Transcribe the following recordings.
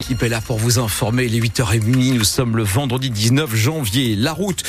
L'équipe est là pour vous informer. Il est 8h30. Nous sommes le vendredi 19 janvier. La route,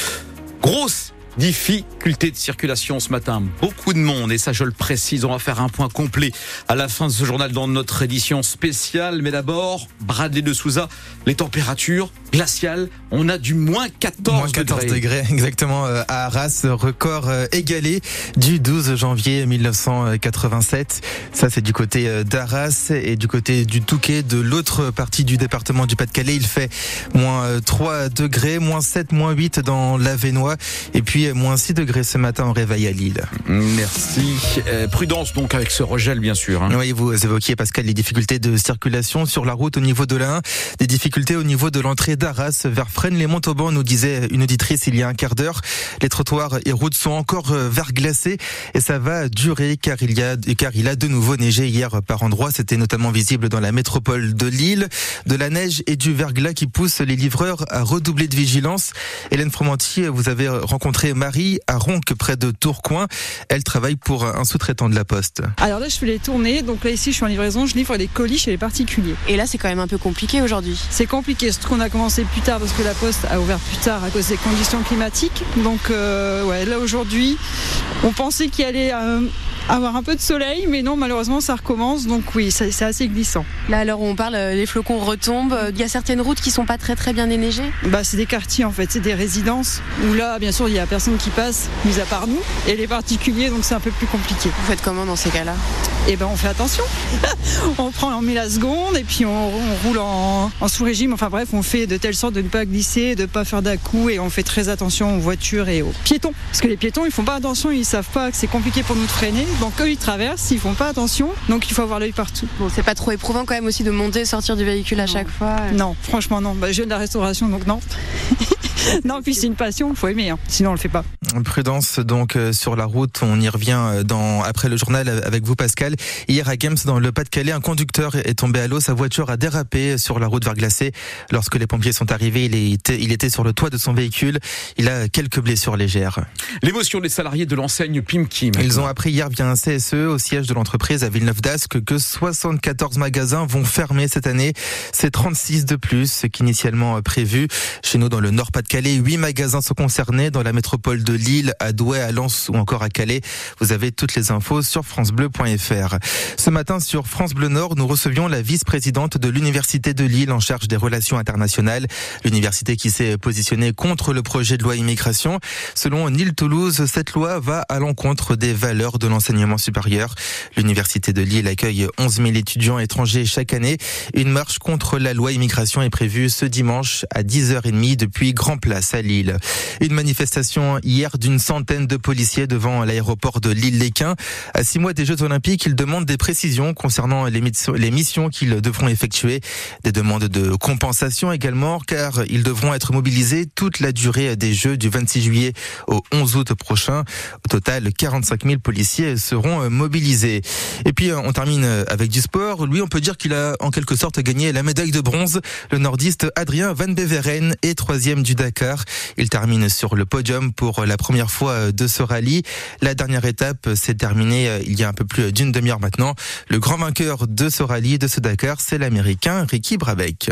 grosse difficulté de circulation ce matin. Beaucoup de monde, et ça je le précise, on va faire un point complet à la fin de ce journal dans notre édition spéciale. Mais d'abord, Bradley de Souza, les températures glaciales, on a du moins 14, moins 14 degrés. exactement euh, à Arras, record euh, égalé du 12 janvier 1987. Ça c'est du côté euh, d'Arras et du côté du Touquet, de l'autre partie du département du Pas-de-Calais, il fait moins 3 degrés, moins 7, moins 8 dans l'Avenois et puis moins 6 degrés ce matin au réveil à Lille. Merci. Euh, prudence donc avec ce regel bien sûr. Hein. Oui, vous évoquiez Pascal les difficultés de circulation sur la route au niveau de l'Ain, des difficultés au niveau de l'entrée d'Arras vers Fresnes-les-Montauban, nous disait une auditrice il y a un quart d'heure. Les trottoirs et routes sont encore euh, verglacés et ça va durer car il y a car il a de nouveau neigé hier par endroits. C'était notamment visible dans la métropole de Lille, de la neige et du verglas qui poussent les livreurs à redoubler de vigilance. Hélène Fromantier, vous avez rencontré Marie à Ronque, près de Tourcoing. Elle travaille pour un sous-traitant de la Poste. Alors là, je fais les tournées. Donc là, ici, je suis en livraison. Je livre des colis chez les particuliers. Et là, c'est quand même un peu compliqué aujourd'hui. C'est compliqué. Surtout qu'on a commencé plus tard parce que la Poste a ouvert plus tard à cause des conditions climatiques. Donc, euh, ouais, là, aujourd'hui, on pensait qu'il allait euh, avoir un peu de soleil, mais non, malheureusement, ça recommence. Donc oui, c'est assez glissant. Là, alors on parle, euh, les flocons retombent. Il y a certaines routes qui sont pas très très bien déneigées. Bah, c'est des quartiers en fait, c'est des résidences où là, bien sûr, il y a personne qui passe, mis à part nous, et les particuliers, donc c'est un peu plus compliqué. Vous faites comment dans ces cas-là? Eh ben, on fait attention. on prend, on met la seconde, et puis on, roule en, sous-régime. Enfin bref, on fait de telle sorte de ne pas glisser, de ne pas faire d'à-coup, et on fait très attention aux voitures et aux piétons. Parce que les piétons, ils font pas attention, ils savent pas que c'est compliqué pour nous de freiner. Donc eux, ils traversent, ils font pas attention, donc il faut avoir l'œil partout. Bon, c'est pas trop éprouvant quand même aussi de monter, sortir du véhicule à chaque fois. Euh non, franchement non. Bah, je viens de la restauration, donc non. non, puis c'est une passion, il faut aimer, hein. sinon on le fait pas. Prudence donc euh, sur la route, on y revient euh, dans après le journal avec vous Pascal. Hier à Games dans le Pas-de-Calais, un conducteur est tombé à l'eau, sa voiture a dérapé sur la route verglacée. Lorsque les pompiers sont arrivés, il était, il était sur le toit de son véhicule. Il a quelques blessures légères. L'émotion des salariés de l'enseigne Pimkim. Ils ont appris hier via un CSE au siège de l'entreprise à Villeneuve d'Ascq que 74 magasins vont fermer cette année. C'est 36 de plus qu'initialement prévu. Chez nous dans le Nord 8 magasins sont concernés dans la métropole de Lille, à Douai, à Lens ou encore à Calais. Vous avez toutes les infos sur francebleu.fr. Ce matin sur France Bleu Nord, nous recevions la vice-présidente de l'Université de Lille en charge des relations internationales. L'université qui s'est positionnée contre le projet de loi immigration. Selon Lille Toulouse, cette loi va à l'encontre des valeurs de l'enseignement supérieur. L'Université de Lille accueille 11 000 étudiants étrangers chaque année. Une marche contre la loi immigration est prévue ce dimanche à 10h30 depuis Grand Place à Lille. Une manifestation hier d'une centaine de policiers devant l'aéroport de Lille-Léquin. À six mois des Jeux Olympiques, ils demandent des précisions concernant les missions qu'ils devront effectuer. Des demandes de compensation également, car ils devront être mobilisés toute la durée des Jeux du 26 juillet au 11 août prochain. Au total, 45 000 policiers seront mobilisés. Et puis, on termine avec du sport. Lui, on peut dire qu'il a en quelque sorte gagné la médaille de bronze. Le nordiste Adrien Van Beveren est troisième du Dakar. Il termine sur le podium pour la première fois de ce rallye. La dernière étape s'est terminée euh, il y a un peu plus d'une demi-heure maintenant. Le grand vainqueur de ce rallye, de ce Dakar, c'est l'Américain Ricky Brabeck.